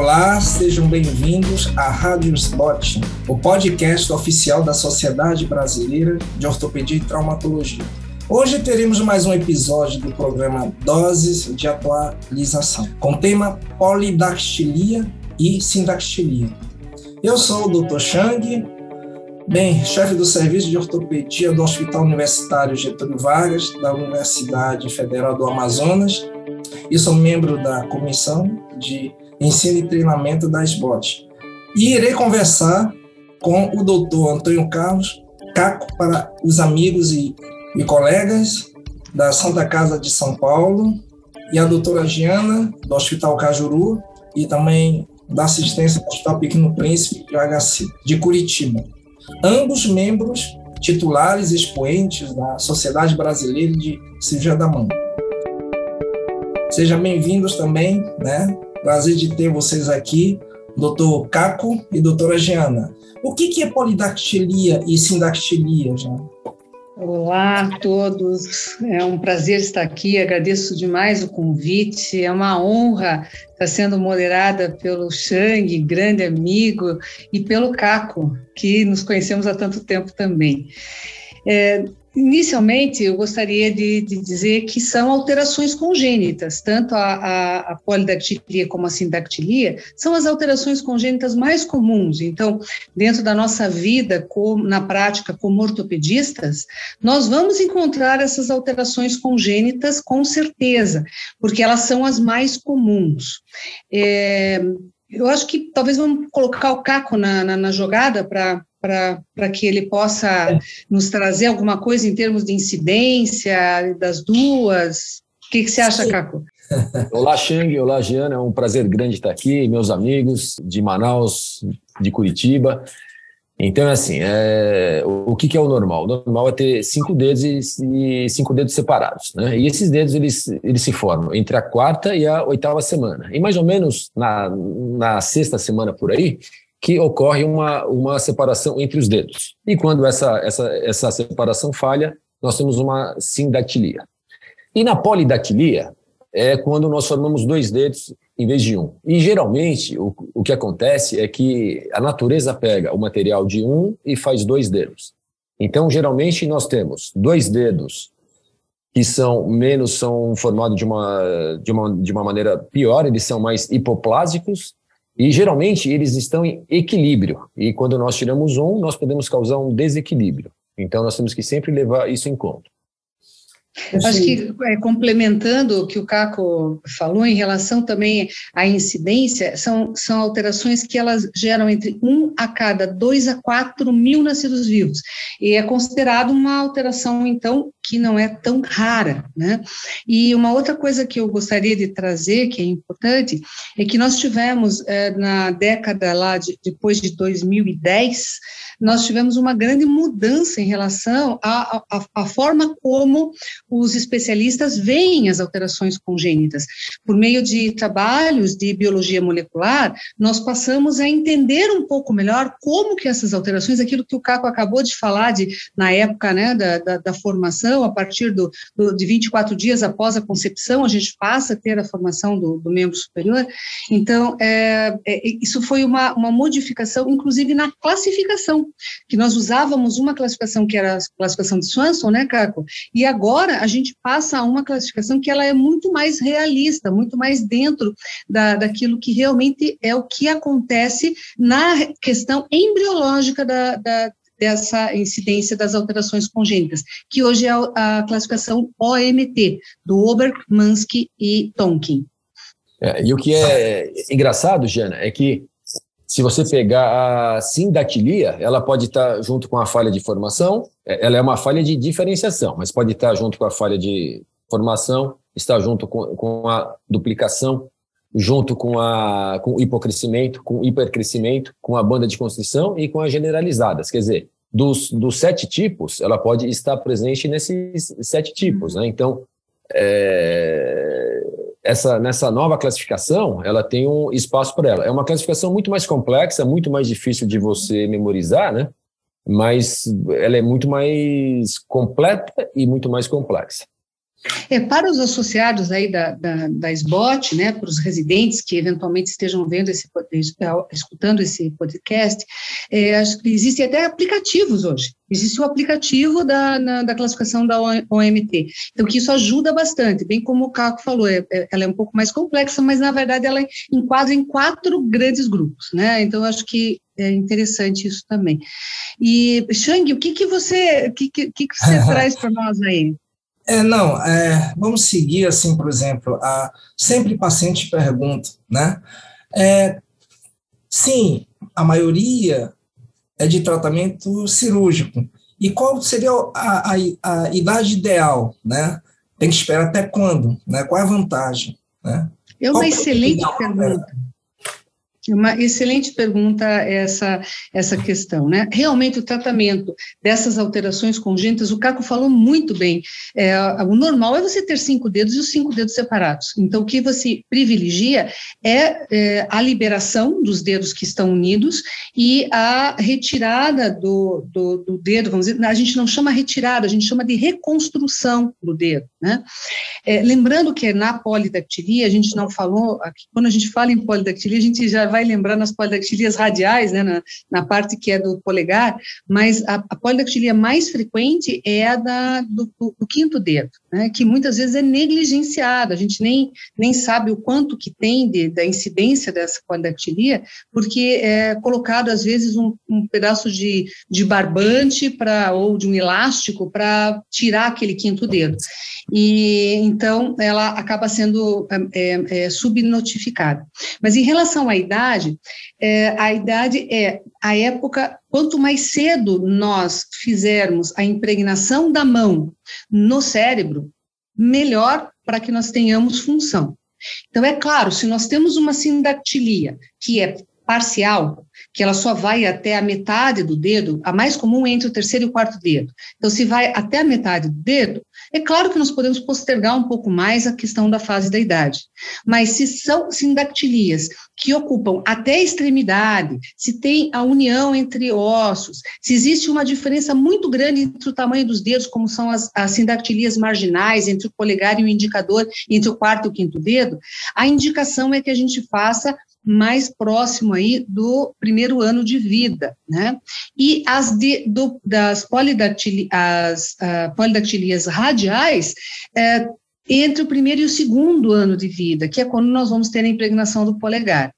Olá, sejam bem-vindos à Rádio Spot, o podcast oficial da Sociedade Brasileira de Ortopedia e Traumatologia. Hoje teremos mais um episódio do programa Doses de Atualização, com tema polidactilia e sindactilia. Eu sou o Dr. Chang, bem, chefe do Serviço de Ortopedia do Hospital Universitário Getúlio Vargas, da Universidade Federal do Amazonas, e sou membro da Comissão de Ensino e Treinamento da SBOT. E irei conversar com o doutor Antônio Carlos Caco para os amigos e, e colegas da Santa Casa de São Paulo e a doutora Giana, do Hospital Cajuru, e também da assistência do Hospital Pequeno Príncipe de HC, de Curitiba. Ambos membros titulares expoentes da Sociedade Brasileira de Cirurgia da Mão. Sejam bem-vindos também, né? Prazer de ter vocês aqui, doutor Caco e doutora Giana. O que, que é polidactilia e sindactilia, Giana? Olá a todos, é um prazer estar aqui, agradeço demais o convite, é uma honra estar sendo moderada pelo Xang, grande amigo, e pelo Caco, que nos conhecemos há tanto tempo também. É, Inicialmente, eu gostaria de, de, dizer que são alterações congênitas, tanto a, a, a, polidactilia como a sindactilia são as alterações congênitas mais comuns. Então, dentro da nossa vida, na prática, como ortopedistas, nós vamos encontrar essas alterações congênitas com certeza, porque elas são as mais comuns. É, eu acho que talvez vamos colocar o Caco na, na, na jogada para para que ele possa nos trazer alguma coisa em termos de incidência das duas? O que, que você acha, Caco? Olá, Xang. Olá, Giana. É um prazer grande estar aqui, meus amigos de Manaus, de Curitiba. Então, é assim, é, o, que, que, é o normal? O normal é ter cinco dedos e, e, cinco dedos separados, né? E esses dedos, eles, eles se formam entre a quarta e a oitava semana. E mais ou menos na, na sexta semana por aí, que ocorre uma, uma separação entre os dedos. E quando essa, essa, essa separação falha, nós temos uma sindactilia. E na polidactilia é quando nós formamos dois dedos em vez de um. E geralmente o, o que acontece é que a natureza pega o material de um e faz dois dedos. Então, geralmente nós temos dois dedos que são menos são formados de uma, de uma, de uma maneira pior, eles são mais hipoplásicos, e geralmente eles estão em equilíbrio. E quando nós tiramos um, nós podemos causar um desequilíbrio. Então nós temos que sempre levar isso em conta. Acho que é, complementando o que o Caco falou em relação também à incidência, são, são alterações que elas geram entre um a cada dois a quatro mil nascidos vivos. E é considerado uma alteração, então, que não é tão rara, né? E uma outra coisa que eu gostaria de trazer, que é importante, é que nós tivemos, é, na década lá, de, depois de 2010, nós tivemos uma grande mudança em relação à, forma como os especialistas veem as alterações congênitas. Por meio de trabalhos de biologia molecular, nós passamos a entender um pouco melhor como que essas alterações, aquilo que o Caco acabou de falar de, na época né, da, da, da formação, a partir do, do, de 24 dias após a concepção, a gente passa a ter a formação do, do membro superior. Então, é, é, isso foi uma, uma modificação, inclusive na classificação, que nós usávamos uma classificação que era a classificação de Swanson, né, Caco? E agora a gente passa a uma classificação que ela é muito mais realista, muito mais dentro da, daquilo que realmente é o que acontece na questão embriológica da, da dessa incidência das alterações congênitas, que hoje é a classificação OMT, do Ober, Mansky e Tonkin. É, e o que é engraçado, Jana, é que se você pegar a sindactilia, ela pode estar junto com a falha de formação, é, ela é uma falha de diferenciação, mas pode estar junto com a falha de formação, está junto com, com a duplicação, junto com, a, com o hipocrescimento, com o hipercrescimento, com a banda de constrição e com as generalizadas. Quer dizer, dos, dos sete tipos, ela pode estar presente nesses sete tipos. Né? Então, é, essa, nessa nova classificação, ela tem um espaço para ela. É uma classificação muito mais complexa, muito mais difícil de você memorizar, né? Mas ela é muito mais completa e muito mais complexa. É, para os associados aí da, da, da SBOT, né, para os residentes que eventualmente estejam vendo esse, escutando esse podcast, é, existem até aplicativos hoje. Existe o aplicativo da, na, da classificação da OMT. Então, que isso ajuda bastante, bem como o Caco falou, é, é, ela é um pouco mais complexa, mas na verdade ela enquadra em quatro grandes grupos, né? Então, acho que é interessante isso também. E, Shang, o que, que você, que, que, que você traz para nós aí? É, não, é, vamos seguir assim, por exemplo, a, sempre paciente pergunta, né? É, sim, a maioria é de tratamento cirúrgico. E qual seria a, a, a idade ideal, né? Tem que esperar até quando, né? Qual é a vantagem, né? É uma qual excelente pergunta. Uma excelente pergunta essa, essa questão, né? Realmente o tratamento dessas alterações congênitas, o Caco falou muito bem. É, o normal é você ter cinco dedos e os cinco dedos separados. Então, o que você privilegia é, é a liberação dos dedos que estão unidos e a retirada do, do, do, dedo, vamos dizer, a gente não chama retirada, a gente chama de reconstrução do dedo, né? É, lembrando que na polidactilia, a gente não falou, aqui, quando a gente fala em polidactilia, a gente já vai lembrar nas polidactilias radiais, né, na, na parte que é do polegar, mas a, a polidactilia mais frequente é a da, do, do quinto dedo, né, que muitas vezes é negligenciada, a gente nem, nem sabe o quanto que tem de, da incidência dessa polidactilia, porque é colocado às vezes um, um pedaço de, de barbante para ou de um elástico para tirar aquele quinto dedo. E então ela acaba sendo é, é, é subnotificada. Mas em relação à idade, idade, é, a idade é a época, quanto mais cedo nós fizermos a impregnação da mão no cérebro, melhor para que nós tenhamos função. Então, é claro, se nós temos uma sindactilia que é parcial, que ela só vai até a metade do dedo, a mais comum é entre o terceiro e o quarto dedo. Então, se vai até a metade do dedo, é claro que nós podemos postergar um pouco mais a questão da fase da idade. Mas se são sindactilias que ocupam até a extremidade, se tem a união entre ossos, se existe uma diferença muito grande entre o tamanho dos dedos, como são as, as sindactilias marginais, entre o polegar e o indicador, entre o quarto e o quinto dedo, a indicação é que a gente faça mais próximo aí do primeiro ano de vida, né? E as de, do, das polidactili, as, uh, polidactilias radiais é, entre o primeiro e o segundo ano de vida, que é quando nós vamos ter a impregnação do polegar.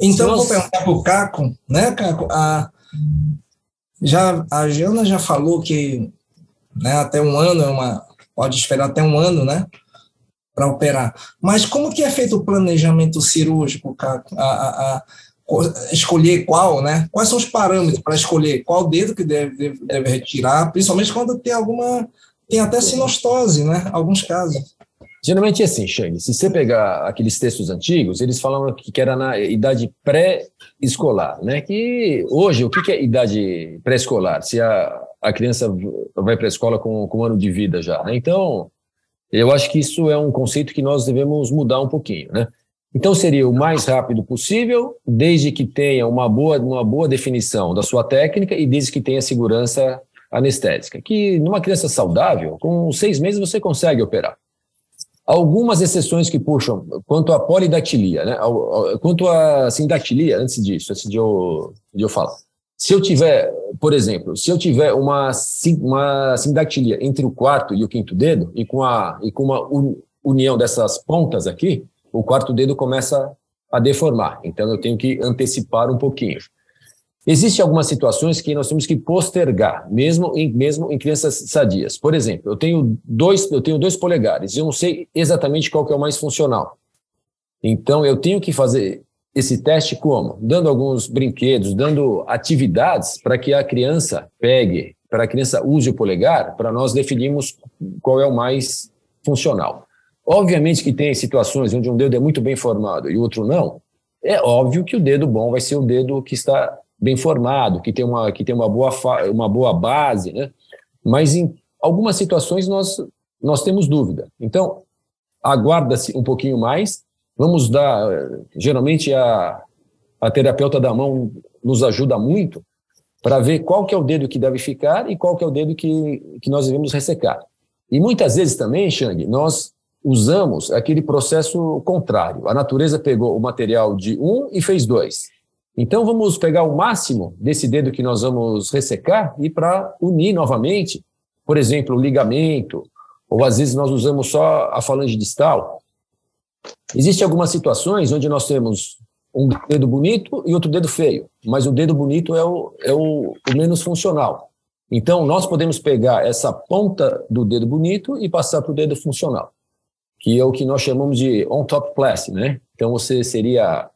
Então, eu vou perguntar para o Caco, né, Caco? A, já, a Jana já falou que né, até um ano é uma. Pode esperar até um ano, né? Para operar. Mas como que é feito o planejamento cirúrgico? A, a, a, escolher qual, né? Quais são os parâmetros para escolher qual dedo que deve, deve, deve, retirar, principalmente quando tem alguma, tem até sinostose, né? Alguns casos. Geralmente é assim, Shang, se você pegar aqueles textos antigos, eles falam que era na idade pré-escolar, né? Que hoje, o que é idade pré-escolar? Se a, a criança vai para a escola com, com um ano de vida já, né? Então, eu acho que isso é um conceito que nós devemos mudar um pouquinho, né? Então seria o mais rápido possível, desde que tenha uma boa, uma boa definição da sua técnica e desde que tenha segurança anestésica. Que numa criança saudável, com seis meses você consegue operar. Algumas exceções que puxam quanto à polidactilia, né? Quanto à sindactilia, antes disso, antes de eu, de eu falar. Se eu tiver, por exemplo, se eu tiver uma, uma sindactilia entre o quarto e o quinto dedo, e com, a, e com uma união dessas pontas aqui, o quarto dedo começa a deformar. Então, eu tenho que antecipar um pouquinho. Existem algumas situações que nós temos que postergar, mesmo em, mesmo em crianças sadias. Por exemplo, eu tenho dois, eu tenho dois polegares, eu não sei exatamente qual que é o mais funcional. Então, eu tenho que fazer esse teste como? Dando alguns brinquedos, dando atividades para que a criança pegue, para a criança use o polegar, para nós definirmos qual é o mais funcional. Obviamente que tem situações onde um dedo é muito bem formado e o outro não. É óbvio que o dedo bom vai ser o dedo que está bem formado, que tem uma, que tem uma, boa, uma boa base, né? Mas em algumas situações nós, nós temos dúvida. Então, aguarda-se um pouquinho mais, Vamos dar. Geralmente a, a terapeuta da mão nos ajuda muito para ver qual que é o dedo que deve ficar e qual que é o dedo que, que nós devemos ressecar. E muitas vezes também, Xang, nós usamos aquele processo contrário. A natureza pegou o material de um e fez dois. Então vamos pegar o máximo desse dedo que nós vamos ressecar e para unir novamente, por exemplo, o ligamento, ou às vezes nós usamos só a falange distal. Existem algumas situações onde nós temos um dedo bonito e outro dedo feio, mas o dedo bonito é o, é o, o menos funcional. Então, nós podemos pegar essa ponta do dedo bonito e passar para o dedo funcional, que é o que nós chamamos de on-top class, né? Então, você seria,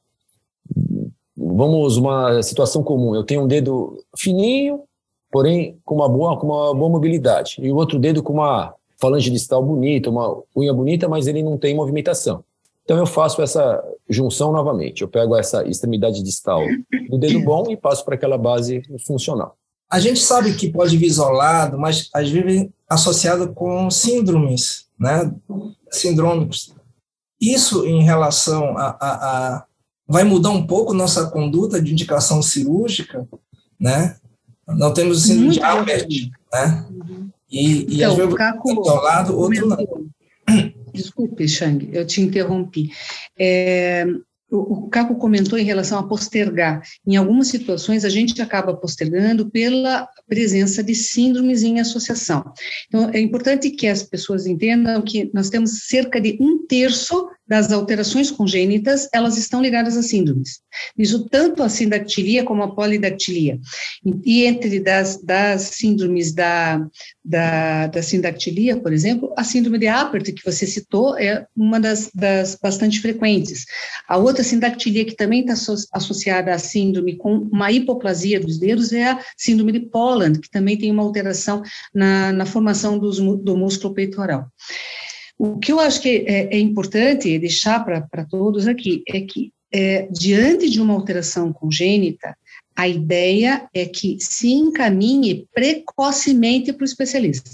vamos, uma situação comum, eu tenho um dedo fininho, porém com uma boa, com uma boa mobilidade, e o outro dedo com uma falange distal bonita, uma unha bonita, mas ele não tem movimentação. Então eu faço essa junção novamente. Eu pego essa extremidade distal do dedo bom e passo para aquela base funcional. A gente sabe que pode vir isolado, mas às vezes associado com síndromes, né? Sindrômicos. Isso em relação a, a, a vai mudar um pouco nossa conduta de indicação cirúrgica, né? Não temos síndrome de Albert, né? E, e então, às vezes Caco, um lado, outro não. Desculpe, Chang, eu te interrompi. É, o Caco comentou em relação a postergar. Em algumas situações, a gente acaba postergando pela presença de síndromes em associação. Então, é importante que as pessoas entendam que nós temos cerca de um terço das alterações congênitas, elas estão ligadas a síndromes. Isso tanto a sindactilia como a polidactilia. E entre das, das síndromes da, da, da sindactilia, por exemplo, a síndrome de Apert, que você citou, é uma das, das bastante frequentes. A outra sindactilia que também está associada à síndrome com uma hipoplasia dos dedos é a síndrome de Poland, que também tem uma alteração na, na formação dos, do músculo peitoral. O que eu acho que é, é importante deixar para todos aqui é que, é, diante de uma alteração congênita, a ideia é que se encaminhe precocemente para o especialista.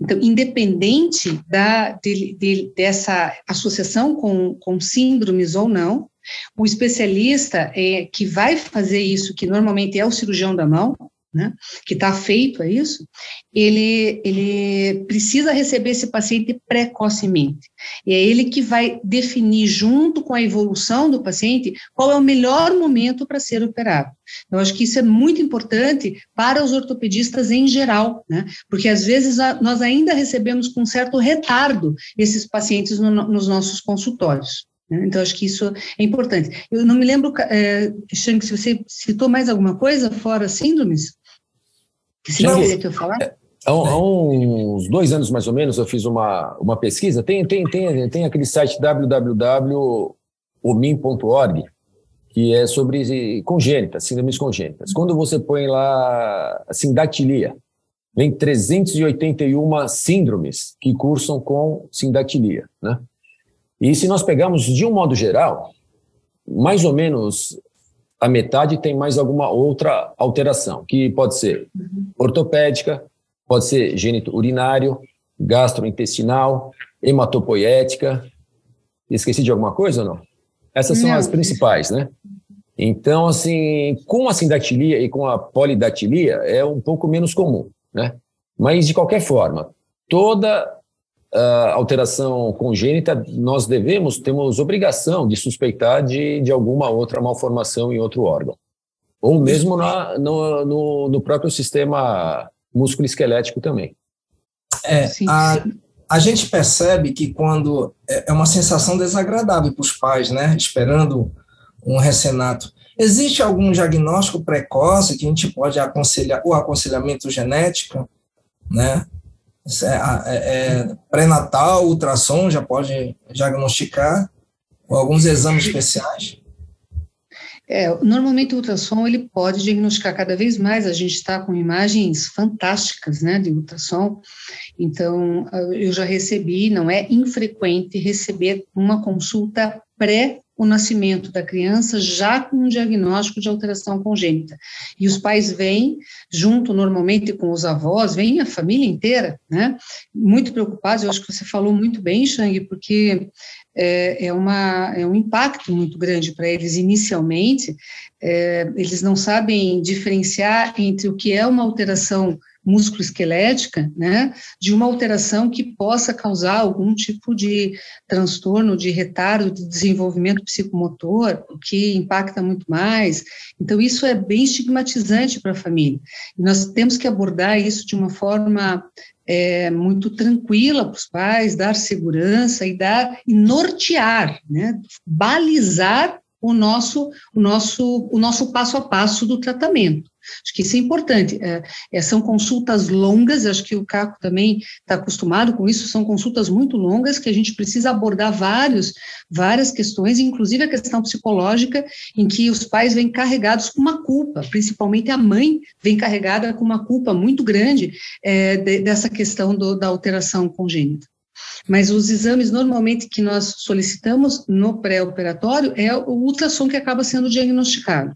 Então, independente da, de, de, dessa associação com, com síndromes ou não, o especialista é, que vai fazer isso, que normalmente é o cirurgião da mão, né, que está feito a isso, ele, ele precisa receber esse paciente precocemente. E é ele que vai definir, junto com a evolução do paciente, qual é o melhor momento para ser operado. Eu acho que isso é muito importante para os ortopedistas em geral, né, porque às vezes a, nós ainda recebemos com certo retardo esses pacientes no, nos nossos consultórios. Né? Então, acho que isso é importante. Eu não me lembro, é, Shang, se você citou mais alguma coisa fora síndromes? Você eu falasse? É, há, uns dois anos, mais ou menos, eu fiz uma, uma pesquisa. Tem, tem, tem, tem aquele site www.omin.org, que é sobre congênitas, síndromes congênitas. Quando você põe lá sindactilia, vem 381 síndromes que cursam com sindactilia, né? E se nós pegarmos de um modo geral, mais ou menos a metade tem mais alguma outra alteração, que pode ser ortopédica, pode ser gênito urinário, gastrointestinal, hematopoética. Esqueci de alguma coisa ou não? Essas são não. as principais, né? Então, assim, com a sindactilia e com a polidactilia é um pouco menos comum, né? Mas, de qualquer forma, toda uh, alteração congênita, nós devemos, temos obrigação de suspeitar de, de alguma outra malformação em outro órgão. Ou mesmo na, no, no, no próprio sistema músculo-esquelético também. É, a, a gente percebe que quando é, é uma sensação desagradável para os pais, né, esperando um recenato. Existe algum diagnóstico precoce que a gente pode aconselhar, o aconselhamento genético, né, é, é, é pré-natal, ultrassom já pode diagnosticar, ou alguns exames especiais? É, normalmente o ultrassom ele pode diagnosticar cada vez mais. A gente está com imagens fantásticas, né, de ultrassom. Então eu já recebi, não é infrequente receber uma consulta pré o nascimento da criança já com um diagnóstico de alteração congênita. E os pais vêm, junto normalmente com os avós, vem a família inteira, né? Muito preocupados. Eu acho que você falou muito bem, Shang, porque é, é, uma, é um impacto muito grande para eles inicialmente. É, eles não sabem diferenciar entre o que é uma alteração musculoesquelética, né, de uma alteração que possa causar algum tipo de transtorno, de retardo de desenvolvimento psicomotor, o que impacta muito mais. Então, isso é bem estigmatizante para a família. E nós temos que abordar isso de uma forma é, muito tranquila para os pais, dar segurança e dar e nortear, né, balizar o nosso, o nosso, o nosso passo a passo do tratamento. Acho que isso é importante. É, é, são consultas longas, acho que o Caco também está acostumado com isso, são consultas muito longas que a gente precisa abordar vários, várias questões, inclusive a questão psicológica, em que os pais vêm carregados com uma culpa, principalmente a mãe vem carregada com uma culpa muito grande é, de, dessa questão do, da alteração congênita. Mas os exames normalmente que nós solicitamos no pré-operatório é o ultrassom que acaba sendo diagnosticado.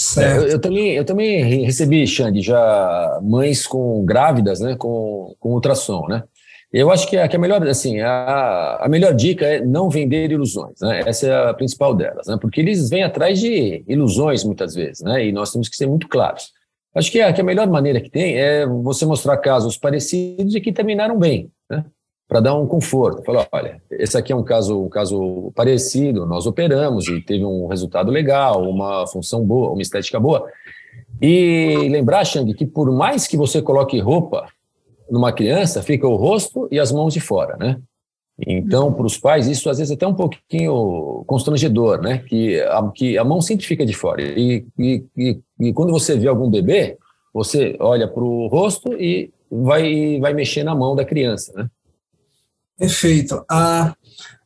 Certo. Eu, eu, também, eu também recebi, Xande, já mães com grávidas, né, com, com ultrassom, né? Eu acho que a, que a melhor, assim, a, a melhor dica é não vender ilusões, né? Essa é a principal delas, né? Porque eles vêm atrás de ilusões muitas vezes, né? E nós temos que ser muito claros. Acho que a, que a melhor maneira que tem é você mostrar casos parecidos e que terminaram bem, né? Para dar um conforto. Falar, olha, esse aqui é um caso, um caso parecido, nós operamos e teve um resultado legal, uma função boa, uma estética boa. E lembrar, Xang, que por mais que você coloque roupa numa criança, fica o rosto e as mãos de fora, né? Então, para os pais, isso às vezes é até um pouquinho constrangedor, né? Que a, que a mão sempre fica de fora. E, e, e, e quando você vê algum bebê, você olha para o rosto e vai, vai mexer na mão da criança, né? Perfeito. A,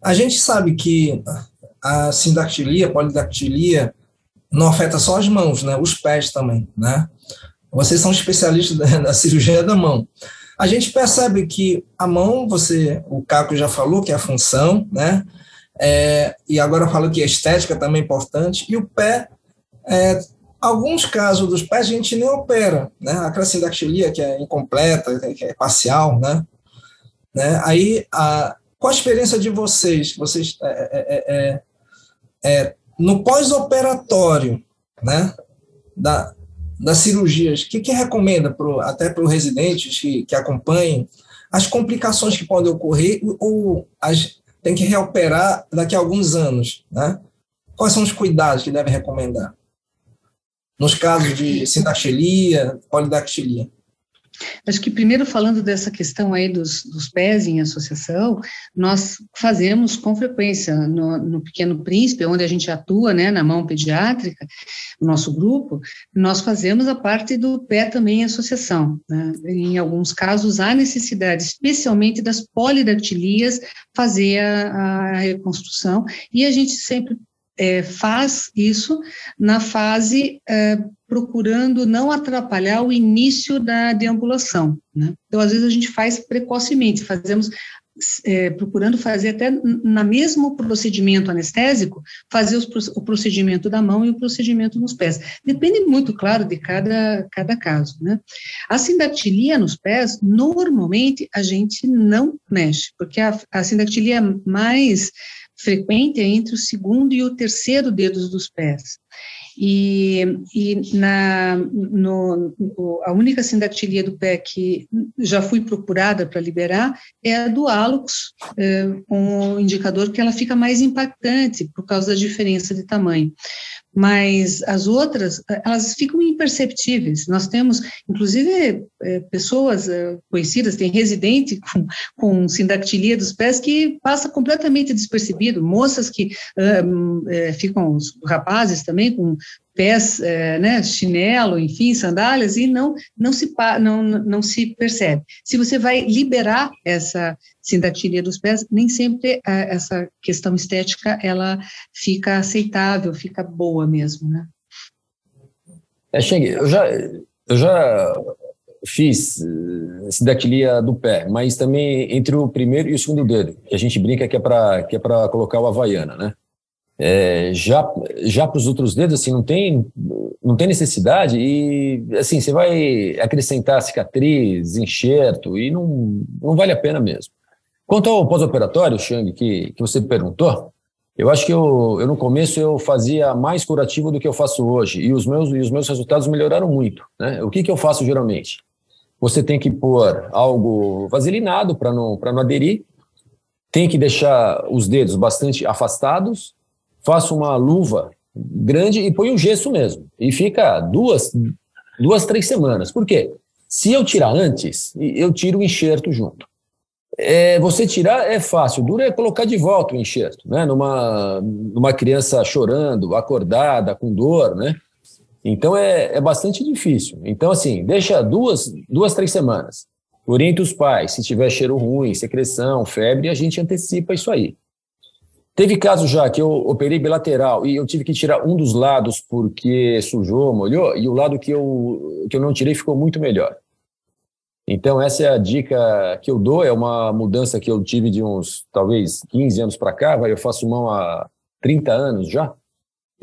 a gente sabe que a sindactilia, a polidactilia, não afeta só as mãos, né? Os pés também, né? Vocês são especialistas da, da cirurgia da mão. A gente percebe que a mão, você, o Caco já falou que é a função, né? É, e agora falou que a estética também é importante. E o pé, é, alguns casos dos pés a gente nem opera, né? Aquela sindactilia que é incompleta, que é parcial, né? Né? Aí, a, qual a experiência de vocês? Vocês é, é, é, é no pós-operatório, né, da, das cirurgias, o que, que recomenda pro, até para os residentes que, que acompanhem as complicações que podem ocorrer ou as, tem que reoperar daqui a alguns anos, né? Quais são os cuidados que deve recomendar? Nos casos de sindaxilia, polidactilia. Acho que primeiro falando dessa questão aí dos, dos pés em associação, nós fazemos com frequência no, no, Pequeno Príncipe, onde a gente atua, né, na mão pediátrica, o nosso grupo, nós fazemos a parte do pé também em associação. Né? Em alguns casos há necessidade, especialmente das polidactilias, fazer a, a reconstrução, e a gente sempre é, faz isso na fase é, procurando não atrapalhar o início da deambulação. Né? Então, às vezes, a gente faz precocemente, fazemos é, procurando fazer até na mesmo procedimento anestésico, fazer os, o procedimento da mão e o procedimento nos pés. Depende muito, claro, de cada, cada caso. Né? A sindactilia nos pés, normalmente, a gente não mexe, porque a, a sindactilia mais frequente é entre o segundo e o terceiro dedos dos pés. E, e na, no, a única sindactilia do pé que já fui procurada para liberar é a do hálux, é, um indicador que ela fica mais impactante por causa da diferença de tamanho mas as outras, elas ficam imperceptíveis. Nós temos, inclusive, é, pessoas é, conhecidas, tem residente com, com sindactilia dos pés que passa completamente despercebido, moças que é, ficam, rapazes também, com pés, é, né, chinelo, enfim, sandálias, e não, não, se, não, não se percebe. Se você vai liberar essa sindactilia dos pés, nem sempre é, essa questão estética, ela fica aceitável, fica boa mesmo, né? É, eu já, eu já fiz eh, sindactilia do pé, mas também entre o primeiro e o segundo dedo, que a gente brinca que é para é colocar o havaiana, né? É, já já para os outros dedos assim não tem não tem necessidade e assim você vai acrescentar cicatriz, enxerto e não não vale a pena mesmo. Quanto ao pós-operatório, Xang, que que você perguntou, eu acho que eu, eu no começo eu fazia mais curativo do que eu faço hoje e os meus e os meus resultados melhoraram muito. Né? O que que eu faço geralmente? você tem que pôr algo vaselinado para não, não aderir, tem que deixar os dedos bastante afastados, faça uma luva grande e põe o gesso mesmo. E fica duas, duas, três semanas. Por quê? Se eu tirar antes, eu tiro o enxerto junto. É, você tirar é fácil, duro é colocar de volta o enxerto, né? Numa, numa criança chorando, acordada, com dor, né? Então é, é bastante difícil. Então, assim, deixa duas, duas, três semanas. Orienta os pais, se tiver cheiro ruim, secreção, febre, a gente antecipa isso aí. Teve caso já que eu operei bilateral e eu tive que tirar um dos lados porque sujou, molhou, e o lado que eu, que eu não tirei ficou muito melhor. Então, essa é a dica que eu dou, é uma mudança que eu tive de uns, talvez, 15 anos para cá, vai, eu faço mão há 30 anos já,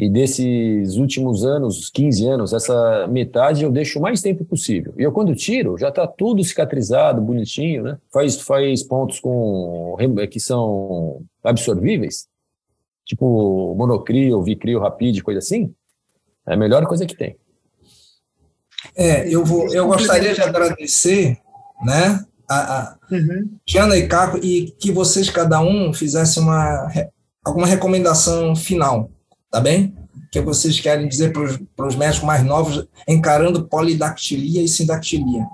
e desses últimos anos, 15 anos, essa metade eu deixo o mais tempo possível. E eu, quando tiro, já está tudo cicatrizado, bonitinho, né? Faz, faz pontos com que são absorvíveis, tipo monocrio, vicrio, rapide, coisa assim. É a melhor coisa que tem. É, eu, vou, eu gostaria de agradecer, né, a, a uhum. Diana e Caco, e que vocês, cada um, fizessem uma, alguma recomendação final, tá bem? Que vocês querem dizer para os médicos mais novos, encarando polidactilia e sindactilia.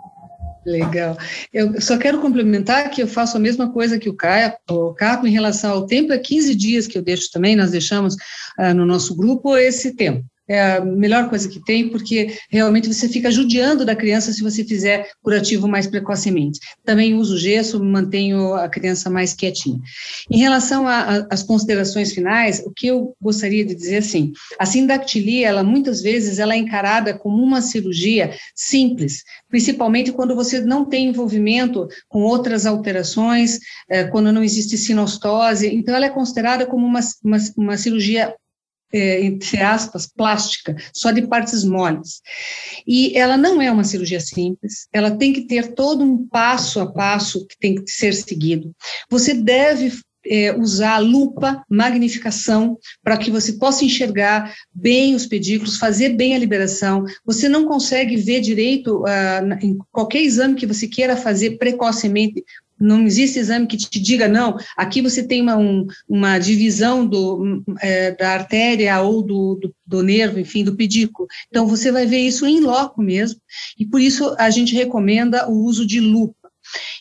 Legal. Eu só quero complementar que eu faço a mesma coisa que o, Caio, o Caco em relação ao tempo, é 15 dias que eu deixo também, nós deixamos uh, no nosso grupo esse tempo é a melhor coisa que tem, porque realmente você fica judiando da criança se você fizer curativo mais precocemente. Também uso gesso, mantenho a criança mais quietinha. Em relação às considerações finais, o que eu gostaria de dizer assim, a sindactilia, ela muitas vezes ela é encarada como uma cirurgia simples, principalmente quando você não tem envolvimento com outras alterações, é, quando não existe sinostose, então ela é considerada como uma, uma, uma cirurgia é, entre aspas, plástica, só de partes moles. E ela não é uma cirurgia simples, ela tem que ter todo um passo a passo que tem que ser seguido. Você deve é, usar lupa, magnificação, para que você possa enxergar bem os pedículos, fazer bem a liberação. Você não consegue ver direito uh, em qualquer exame que você queira fazer precocemente não existe exame que te diga, não, aqui você tem uma, um, uma divisão do, é, da artéria ou do, do, do, nervo, enfim, do pedículo. Então, você vai ver isso em loco mesmo, e por isso a gente recomenda o uso de lupa.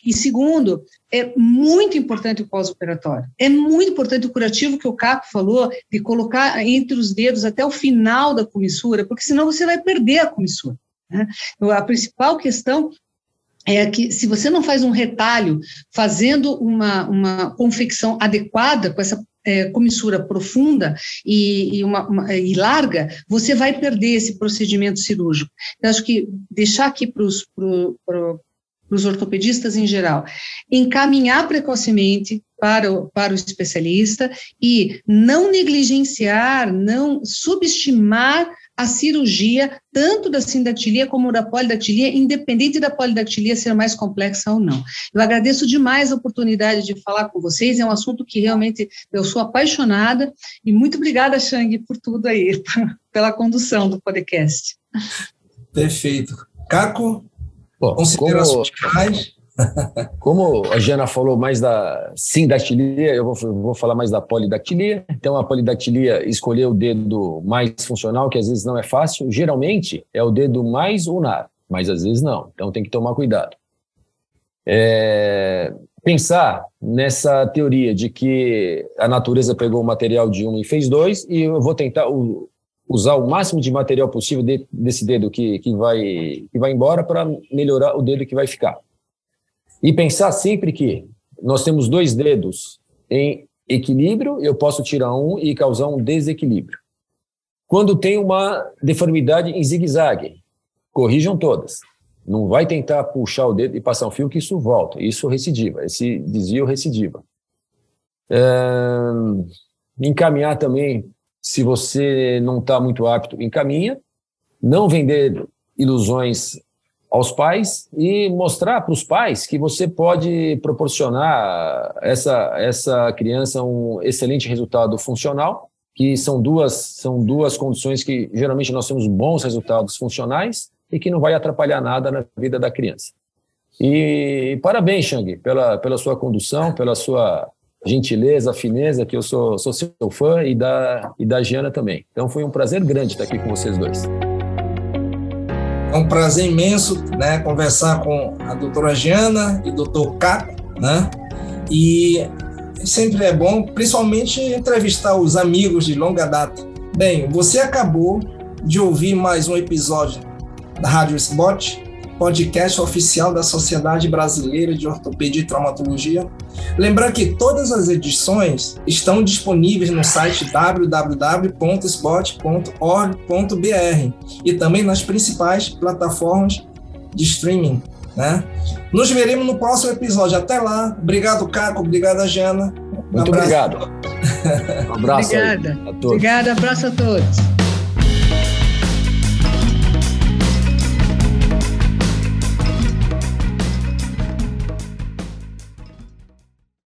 E segundo, é muito importante o pós-operatório. É muito importante o curativo que o Capo falou, de colocar entre os dedos até o final da comissura, porque senão você vai perder a comissura. Né? A principal questão é que se você não faz um retalho fazendo uma, uma confecção adequada com essa é, comissura profunda e, e, uma, uma, e, larga, você vai perder esse procedimento cirúrgico. Então, acho que deixar aqui para os pro, ortopedistas em geral, encaminhar precocemente para o, para o especialista e não negligenciar, não subestimar a cirurgia, tanto da sindactilia como da polidactilia, independente da polidactilia ser mais complexa ou não. Eu agradeço demais a oportunidade de falar com vocês, é um assunto que realmente eu sou apaixonada, e muito obrigada, Xang, por tudo aí, pela condução do podcast. Perfeito. Caco, Bom, considerações finais? Como a Jana falou mais da sindactilia, eu vou, vou falar mais da polidactilia. Então, a polidactilia, escolher o dedo mais funcional, que às vezes não é fácil, geralmente é o dedo mais unar, mas às vezes não. Então, tem que tomar cuidado. É, pensar nessa teoria de que a natureza pegou o material de um e fez dois, e eu vou tentar o, usar o máximo de material possível de, desse dedo que, que, vai, que vai embora para melhorar o dedo que vai ficar. E pensar sempre que nós temos dois dedos em equilíbrio, eu posso tirar um e causar um desequilíbrio. Quando tem uma deformidade em zigue-zague, corrijam todas. Não vai tentar puxar o dedo e passar um fio, que isso volta. Isso recidiva, esse desvio recidiva. É, encaminhar também, se você não está muito apto, encaminha. Não vender ilusões aos pais e mostrar para os pais que você pode proporcionar essa essa criança um excelente resultado funcional, que são duas são duas condições que geralmente nós temos bons resultados funcionais e que não vai atrapalhar nada na vida da criança. E parabéns, Xang, pela, pela sua condução, pela sua gentileza, fineza, que eu sou, sou seu fã, e da, e da Giana também. Então foi um prazer grande estar aqui com vocês dois. É um prazer imenso né, conversar com a doutora Giana e o doutor Caco, né? E sempre é bom, principalmente entrevistar os amigos de longa data. Bem, você acabou de ouvir mais um episódio da Rádio Spot, podcast oficial da Sociedade Brasileira de Ortopedia e Traumatologia. Lembrando que todas as edições estão disponíveis no site www.spot.org.br e também nas principais plataformas de streaming. Né? Nos veremos no próximo episódio. Até lá. Obrigado, Caco. Obrigado, Jana. Um Muito obrigado. Um abraço Obrigada. a todos. Obrigada. Abraço a todos.